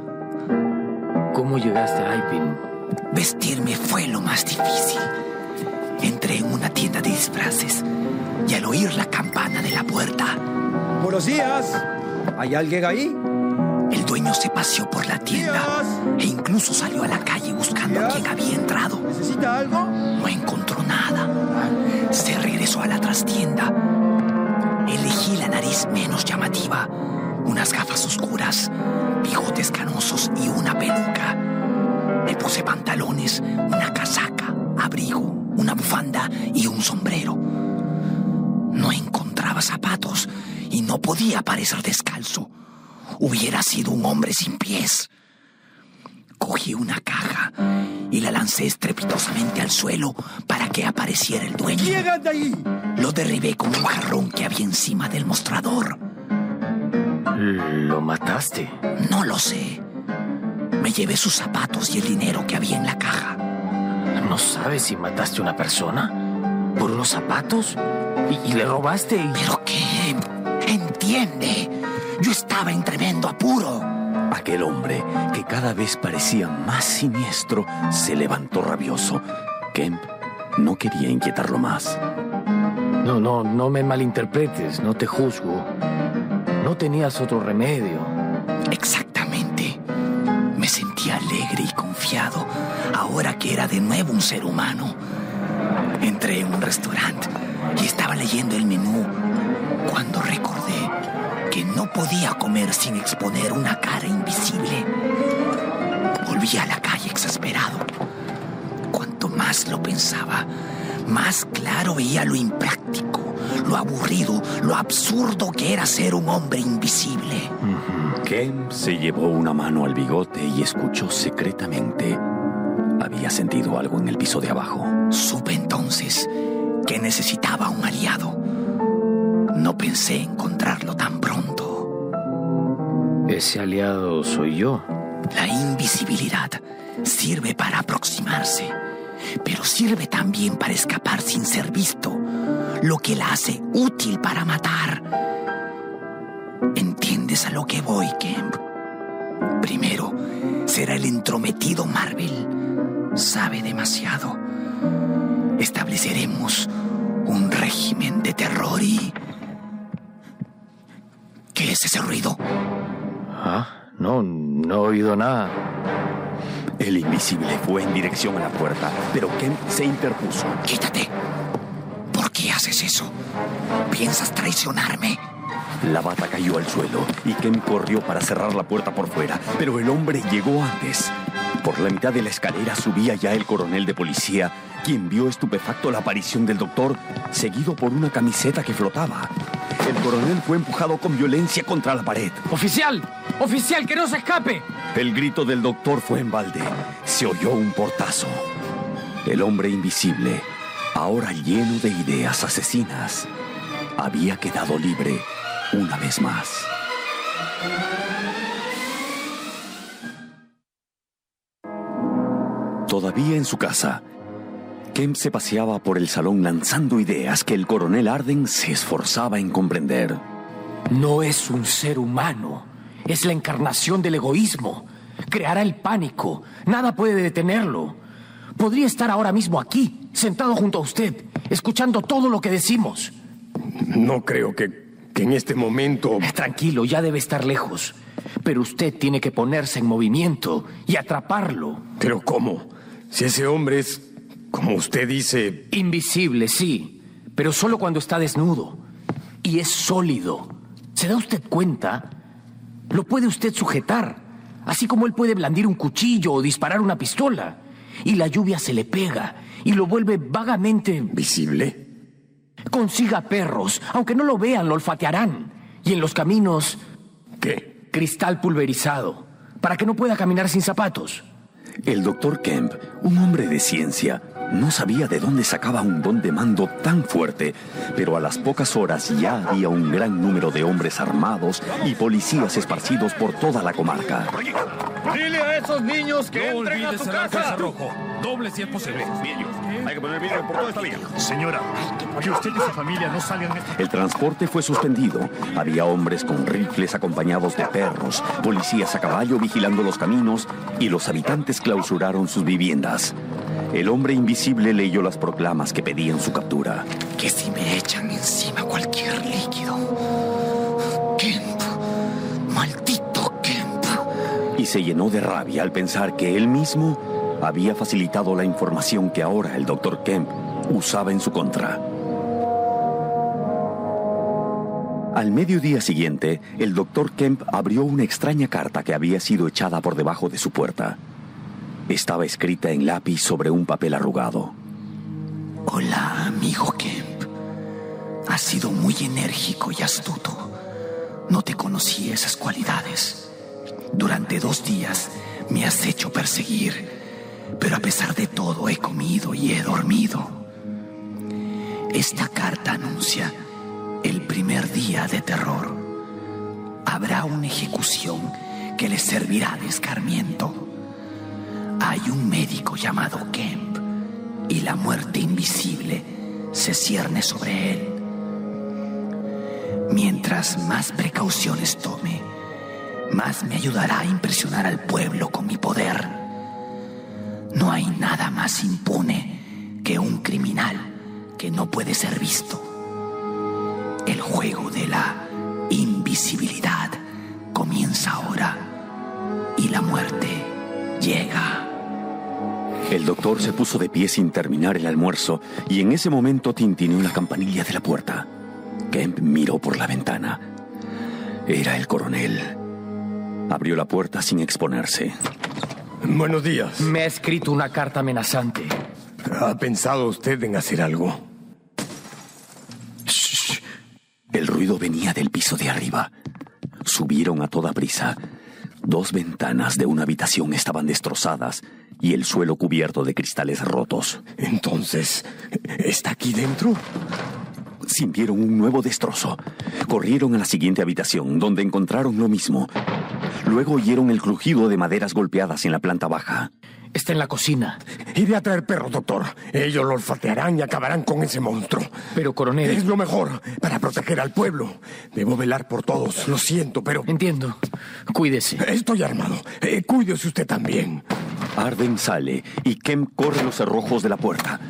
¿Cómo llegaste a Aipin? Vestirme fue lo más difícil. Entré en una tienda de disfraces y al oír la campana de la puerta, Buenos días. ¿Hay alguien ahí? Dueño se paseó por la tienda e incluso salió a la calle buscando a quien había entrado. ¿Necesita algo? No encontró nada. Se regresó a la trastienda. Elegí la nariz menos llamativa, unas gafas oscuras, bigotes canosos y una peluca. Me puse pantalones, una casaca, abrigo, una bufanda y un sombrero. No encontraba zapatos y no podía parecer descalzo. Hubiera sido un hombre sin pies. Cogí una caja y la lancé estrepitosamente al suelo para que apareciera el dueño. ¡Llegan de ahí! Lo derribé con un jarrón que había encima del mostrador. ¿Lo mataste? No lo sé. Me llevé sus zapatos y el dinero que había en la caja. ¿No sabes si mataste a una persona? ¿Por unos zapatos? ¿Y, y le robaste? y- ¿Pero qué? Entiende. Yo estaba en tremendo apuro. Aquel hombre, que cada vez parecía más siniestro, se levantó rabioso. Kemp no quería inquietarlo más. No, no, no me malinterpretes, no te juzgo. No tenías otro remedio. Exactamente. Me sentía alegre y confiado ahora que era de nuevo un ser humano. Entré en un restaurante y estaba leyendo el menú cuando recordé que no podía comer sin exponer una cara invisible. Volví a la calle exasperado. Cuanto más lo pensaba, más claro veía lo impráctico, lo aburrido, lo absurdo que era ser un hombre invisible. Kemp se llevó una mano al bigote y escuchó secretamente. Había sentido algo en el piso de abajo. Supe entonces que necesitaba un aliado. No pensé encontrarlo tan pronto. Ese aliado soy yo. La invisibilidad sirve para aproximarse, pero sirve también para escapar sin ser visto, lo que la hace útil para matar. ¿Entiendes a lo que voy, Kemp? Primero, será el entrometido Marvel. Sabe demasiado. Estableceremos un régimen de terror y... ¿Qué es ese ruido? Ah, no, no he oído nada. El invisible fue en dirección a la puerta, pero Kemp se interpuso. Quítate. ¿Por qué haces eso? ¿Piensas traicionarme? La bata cayó al suelo y Ken corrió para cerrar la puerta por fuera, pero el hombre llegó antes. Por la mitad de la escalera subía ya el coronel de policía, quien vio estupefacto la aparición del doctor, seguido por una camiseta que flotaba. El coronel fue empujado con violencia contra la pared. ¡Oficial! ¡Oficial, que no se escape! El grito del doctor fue en balde. Se oyó un portazo. El hombre invisible, ahora lleno de ideas asesinas, había quedado libre una vez más. Todavía en su casa, Kemp se paseaba por el salón lanzando ideas que el coronel Arden se esforzaba en comprender. No es un ser humano, es la encarnación del egoísmo. Creará el pánico, nada puede detenerlo. Podría estar ahora mismo aquí, sentado junto a usted, escuchando todo lo que decimos. No creo que, que en este momento... Tranquilo, ya debe estar lejos. Pero usted tiene que ponerse en movimiento y atraparlo. ¿Pero cómo? Si ese hombre es, como usted dice... Invisible, sí, pero solo cuando está desnudo. Y es sólido. ¿Se da usted cuenta? Lo puede usted sujetar, así como él puede blandir un cuchillo o disparar una pistola. Y la lluvia se le pega y lo vuelve vagamente... ¿Visible? Consiga perros, aunque no lo vean, lo olfatearán. Y en los caminos... ¿Qué? Cristal pulverizado, para que no pueda caminar sin zapatos. El doctor Kemp, un hombre de ciencia, no sabía de dónde sacaba un don de mando tan fuerte, pero a las pocas horas ya había un gran número de hombres armados y policías esparcidos por toda la comarca. Dile a esos niños que No entren a cerrar casa. rojo. Doble si es posible. Hay que poner vidrio por toda esta vía. Señora, que usted y su familia no salgan de esta... El transporte fue suspendido. Había hombres con rifles acompañados de perros, policías a caballo vigilando los caminos y los habitantes clausuraron sus viviendas. El hombre invisible leyó las proclamas que pedían su captura. Que si me echan encima cualquier líquido. Kemp. Maldito Kemp. y se llenó de rabia al pensar que él mismo había facilitado la información que ahora el doctor Kemp usaba en su contra. Al mediodía siguiente, el doctor Kemp abrió una extraña carta que había sido echada por debajo de su puerta. Estaba escrita en lápiz sobre un papel arrugado. Hola, amigo Kemp. Has sido muy enérgico y astuto. No te conocí esas cualidades. Durante dos días me has hecho perseguir, pero a pesar de todo he comido y he dormido. Esta carta anuncia el primer día de terror. Habrá una ejecución que le servirá de escarmiento. Hay un médico llamado Kemp y la muerte invisible se cierne sobre él. Mientras más precauciones tome, más me ayudará a impresionar al pueblo con mi poder. No hay nada más impune que un criminal que no puede ser visto. El juego de la invisibilidad comienza ahora y la muerte llega. El doctor se puso de pie sin terminar el almuerzo y en ese momento tintineó la campanilla de la puerta. Kemp miró por la ventana. Era el coronel. Abrió la puerta sin exponerse. Buenos días. Me ha escrito una carta amenazante. ¿Ha pensado usted en hacer algo? El ruido venía del piso de arriba. Subieron a toda prisa. Dos ventanas de una habitación estaban destrozadas y el suelo cubierto de cristales rotos. Entonces, ¿está aquí dentro? Sintieron un nuevo destrozo. Corrieron a la siguiente habitación, donde encontraron lo mismo. Luego oyeron el crujido de maderas golpeadas en la planta baja. Está en la cocina. Iré a traer perros, doctor. Ellos lo olfatearán y acabarán con ese monstruo. Pero, coronel... Es lo mejor para proteger al pueblo. Debo velar por todos. Lo siento, pero... Entiendo. Cuídese. Estoy armado. Eh, cuídese usted también. Arden sale y Kemp corre los cerrojos de la puerta.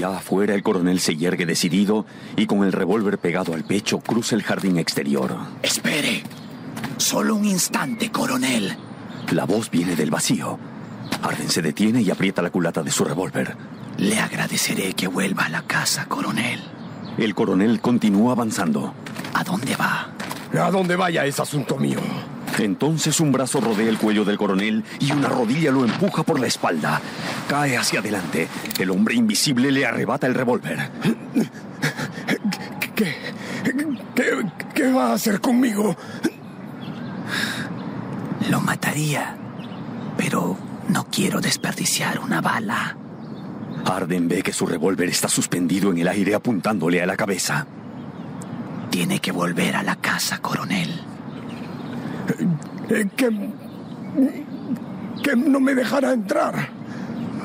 Ya afuera el coronel se yergue decidido y con el revólver pegado al pecho cruza el jardín exterior. Espere. Solo un instante, coronel. La voz viene del vacío. Arden se detiene y aprieta la culata de su revólver. Le agradeceré que vuelva a la casa, coronel. El coronel continúa avanzando. ¿A dónde va? A donde vaya es asunto mío. Entonces un brazo rodea el cuello del coronel y una rodilla lo empuja por la espalda. Cae hacia adelante. El hombre invisible le arrebata el revólver. ¿Qué, qué, qué va a hacer conmigo? Lo mataría, pero no quiero desperdiciar una bala. Arden ve que su revólver está suspendido en el aire apuntándole a la cabeza. Tiene que volver a la casa, coronel. Eh, que, que no me dejará entrar.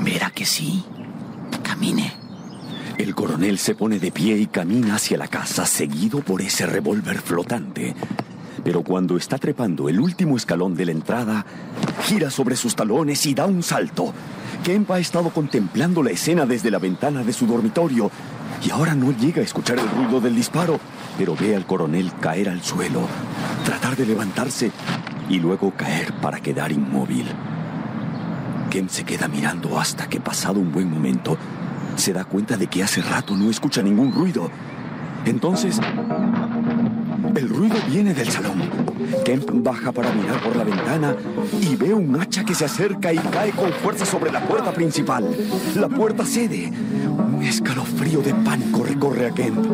Verá que sí. Camine. El coronel se pone de pie y camina hacia la casa, seguido por ese revólver flotante. Pero cuando está trepando el último escalón de la entrada, gira sobre sus talones y da un salto. Kemp ha estado contemplando la escena desde la ventana de su dormitorio y ahora no llega a escuchar el ruido del disparo, pero ve al coronel caer al suelo, tratar de levantarse y luego caer para quedar inmóvil. Kemp se queda mirando hasta que pasado un buen momento, se da cuenta de que hace rato no escucha ningún ruido. Entonces, el ruido viene del salón. Kemp baja para mirar por la ventana y ve un hacha que se acerca y cae con fuerza sobre la puerta principal. La puerta cede. Un escalofrío de pánico recorre a Kemp.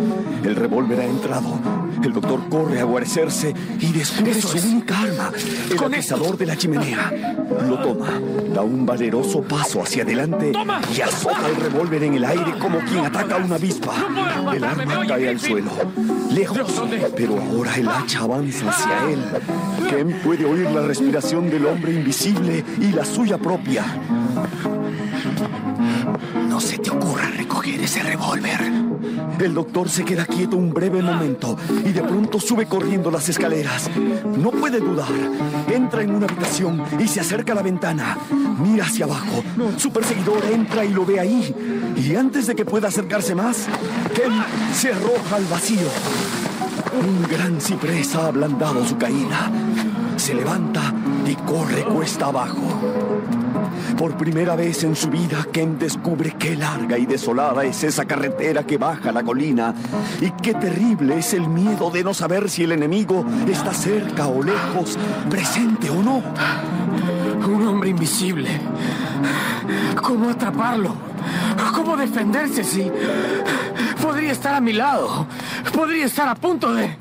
El revólver ha entrado. El doctor corre a guarecerse y descubre su única arma, el atizador de la chimenea. Lo toma, da un valeroso paso hacia adelante y azota el revólver en el aire como quien ataca a una avispa. El arma cae al suelo, lejos, pero ahora el hacha avanza hacia él. Ken puede oír la respiración del hombre invisible y la suya propia. No se te ocurra recoger ese revólver. El doctor se queda quieto un breve momento y de pronto sube corriendo las escaleras. No puede dudar. Entra en una habitación y se acerca a la ventana. Mira hacia abajo. Su perseguidor entra y lo ve ahí. Y antes de que pueda acercarse más, Ken se arroja al vacío. Un gran ciprés ha ablandado su caída. Se levanta y corre cuesta abajo. Por primera vez en su vida, Ken descubre qué larga y desolada es esa carretera que baja la colina y qué terrible es el miedo de no saber si el enemigo está cerca o lejos, presente o no. Un hombre invisible. ¿Cómo atraparlo? ¿Cómo defenderse si podría estar a mi lado? Podría estar a punto de...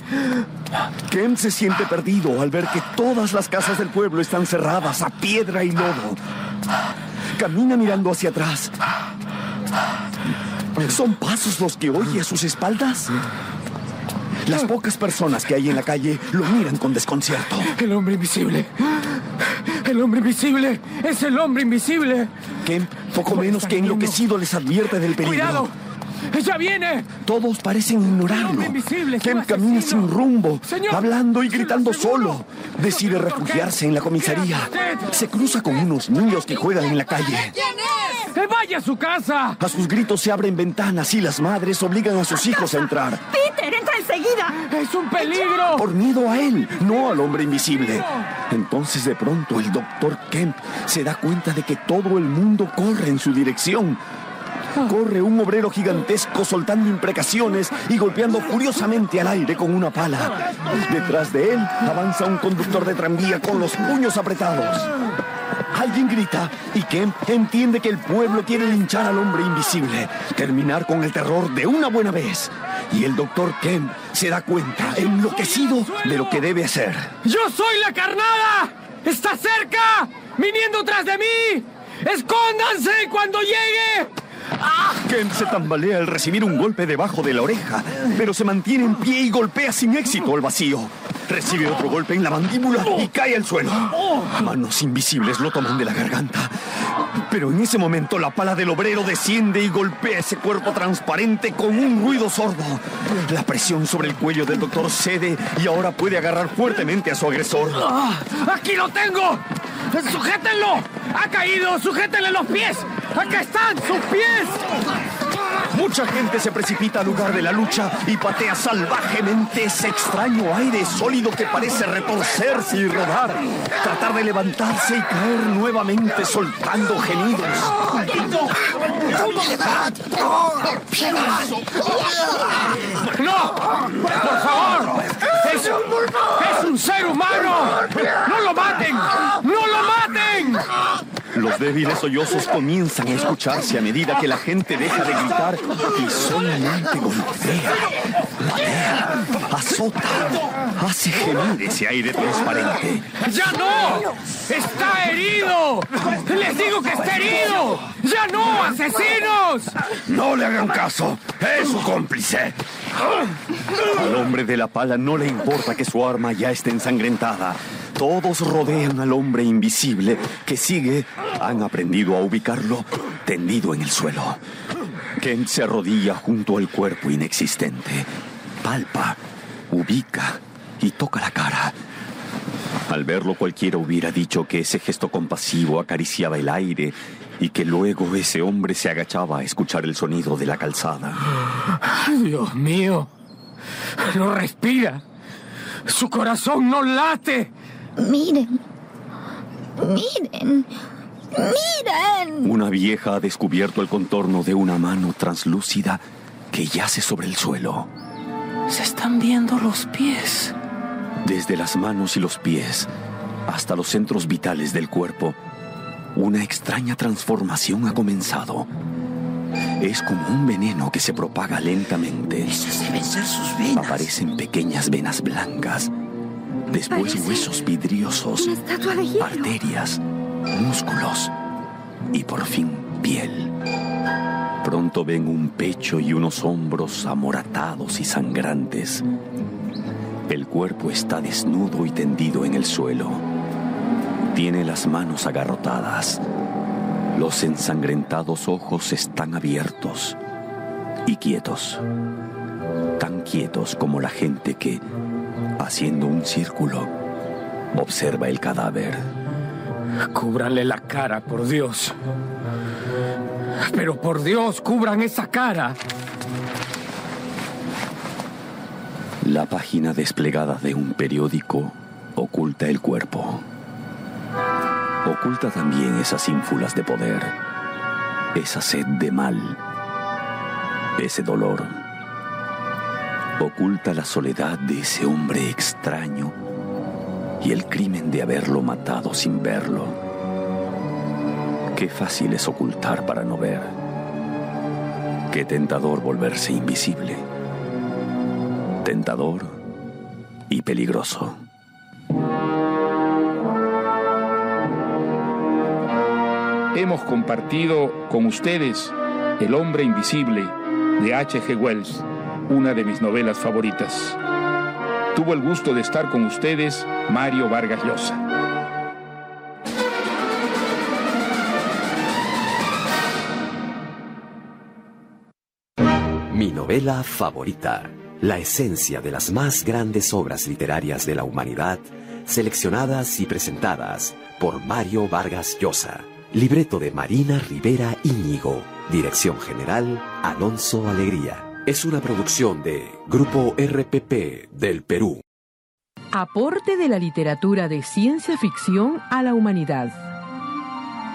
Ken se siente perdido al ver que todas las casas del pueblo están cerradas a piedra y lodo. Camina mirando hacia atrás. ¿Son pasos los que oye a sus espaldas? Las pocas personas que hay en la calle lo miran con desconcierto. El hombre invisible. El hombre invisible. Es el hombre invisible. Kemp, poco menos que enloquecido, les advierte del peligro. ¡Cuidado! ¡Ella viene! Todos parecen ignorarlo. Kemp camina sin rumbo, hablando y gritando solo. Decide refugiarse en la comisaría. Se cruza con unos niños que juegan en la calle. ¿Quién es? ¡Que vaya a su casa! A sus gritos se abren ventanas y las madres obligan a sus hijos a entrar. ¡Peter, entra enseguida! ¡Es un peligro! Por miedo a él, no al hombre invisible. Entonces de pronto el doctor Kemp se da cuenta de que todo el mundo corre en su dirección. Corre un obrero gigantesco soltando imprecaciones y golpeando furiosamente al aire con una pala. Detrás de él avanza un conductor de tranvía con los puños apretados. Alguien grita y Kemp entiende que el pueblo quiere linchar al hombre invisible, terminar con el terror de una buena vez. Y el doctor Kemp se da cuenta, enloquecido, de lo que debe hacer. ¡Yo soy la carnada! ¡Está cerca! ¡Viniendo tras de mí! ¡Escóndanse cuando llegue! Kemp se tambalea al recibir un golpe debajo de la oreja, pero se mantiene en pie y golpea sin éxito al vacío. Recibe otro golpe en la mandíbula y cae al suelo. Manos invisibles lo toman de la garganta. Pero en ese momento la pala del obrero desciende y golpea ese cuerpo transparente con un ruido sordo. La presión sobre el cuello del doctor cede y ahora puede agarrar fuertemente a su agresor. ¡Ah! ¡Aquí lo tengo! ¡Sujétenlo! ¡Ha caído! ¡Sujétenle los pies! ¡Acá están sus pies! Mucha gente se precipita al lugar de la lucha y patea salvajemente ese extraño aire sólido que parece retorcerse y rodar. Tratar de levantarse y caer nuevamente soltando gemidos. ¡No! ¡Por favor! ¡Es, es un ser humano! ¡No lo maten! ¡No! Los débiles sollozos comienzan a escucharse a medida que la gente deja de gritar y solamente golpea, patea, azota, hace gemir ese aire transparente. ¡Ya no! ¡Está herido! ¡Les digo que está herido! ¡Ya no, asesinos! No le hagan caso, es su cómplice. Al hombre de la pala no le importa que su arma ya esté ensangrentada. Todos rodean al hombre invisible que sigue. Han aprendido a ubicarlo tendido en el suelo. Kent se arrodilla junto al cuerpo inexistente. Palpa, ubica y toca la cara. Al verlo cualquiera hubiera dicho que ese gesto compasivo acariciaba el aire y que luego ese hombre se agachaba a escuchar el sonido de la calzada. Dios mío. No respira. Su corazón no late. Miren. Miren. Miren. Una vieja ha descubierto el contorno de una mano translúcida que yace sobre el suelo. Se están viendo los pies. Desde las manos y los pies hasta los centros vitales del cuerpo, una extraña transformación ha comenzado. Es como un veneno que se propaga lentamente. Sus venas. Aparecen pequeñas venas blancas, después Parece huesos vidriosos, Una estatua de hielo. arterias, músculos y por fin piel. Pronto ven un pecho y unos hombros amoratados y sangrantes. El cuerpo está desnudo y tendido en el suelo. Tiene las manos agarrotadas. Los ensangrentados ojos están abiertos y quietos. Tan quietos como la gente que, haciendo un círculo, observa el cadáver. Cúbranle la cara, por Dios. Pero por Dios, cubran esa cara. La página desplegada de un periódico oculta el cuerpo. Oculta también esas ínfulas de poder, esa sed de mal, ese dolor. Oculta la soledad de ese hombre extraño y el crimen de haberlo matado sin verlo. Qué fácil es ocultar para no ver. Qué tentador volverse invisible. Tentador y peligroso. Hemos compartido con ustedes El hombre invisible de H.G. Wells, una de mis novelas favoritas. Tuvo el gusto de estar con ustedes Mario Vargas Llosa. Mi novela favorita, la esencia de las más grandes obras literarias de la humanidad, seleccionadas y presentadas por Mario Vargas Llosa. Libreto de Marina Rivera Íñigo. Dirección General Alonso Alegría. Es una producción de Grupo RPP del Perú. Aporte de la literatura de ciencia ficción a la humanidad.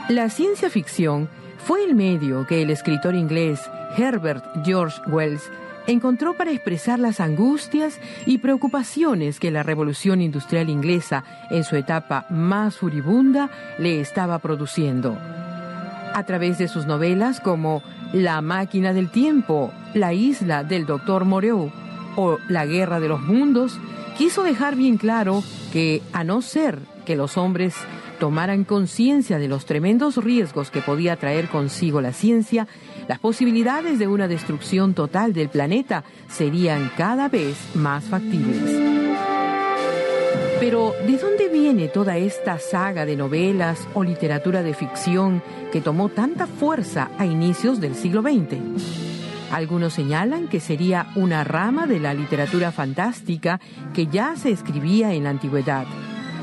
La ciencia ficción fue el medio que el escritor inglés Herbert George Wells encontró para expresar las angustias y preocupaciones que la revolución industrial inglesa en su etapa más furibunda le estaba produciendo. A través de sus novelas como La máquina del tiempo, La isla del doctor Moreau o La guerra de los mundos, quiso dejar bien claro que, a no ser que los hombres tomaran conciencia de los tremendos riesgos que podía traer consigo la ciencia, las posibilidades de una destrucción total del planeta serían cada vez más factibles. Pero, ¿de dónde viene toda esta saga de novelas o literatura de ficción que tomó tanta fuerza a inicios del siglo XX? Algunos señalan que sería una rama de la literatura fantástica que ya se escribía en la antigüedad.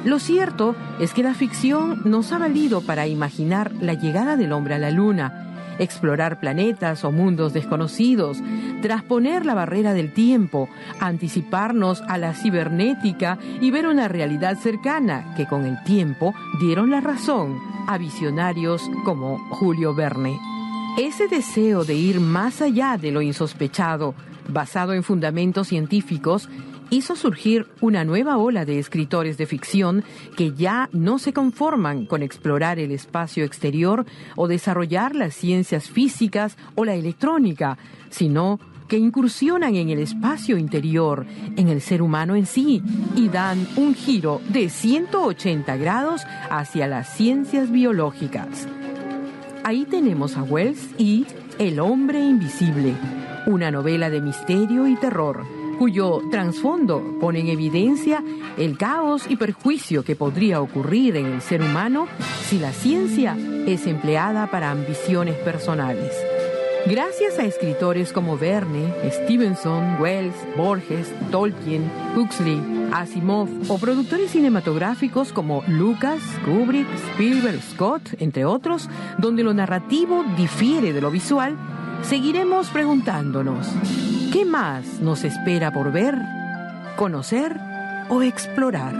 Lo cierto es que la ficción nos ha valido para imaginar la llegada del hombre a la luna, explorar planetas o mundos desconocidos, trasponer la barrera del tiempo, anticiparnos a la cibernética y ver una realidad cercana que con el tiempo dieron la razón a visionarios como Julio Verne. Ese deseo de ir más allá de lo insospechado, basado en fundamentos científicos, hizo surgir una nueva ola de escritores de ficción que ya no se conforman con explorar el espacio exterior o desarrollar las ciencias físicas o la electrónica, sino que incursionan en el espacio interior, en el ser humano en sí, y dan un giro de 180 grados hacia las ciencias biológicas. Ahí tenemos a Wells y El hombre invisible, una novela de misterio y terror cuyo trasfondo pone en evidencia el caos y perjuicio que podría ocurrir en el ser humano si la ciencia es empleada para ambiciones personales. Gracias a escritores como Verne, Stevenson, Wells, Borges, Tolkien, Huxley, Asimov o productores cinematográficos como Lucas, Kubrick, Spielberg, Scott, entre otros, donde lo narrativo difiere de lo visual, seguiremos preguntándonos, ¿qué más nos espera por ver, conocer o explorar?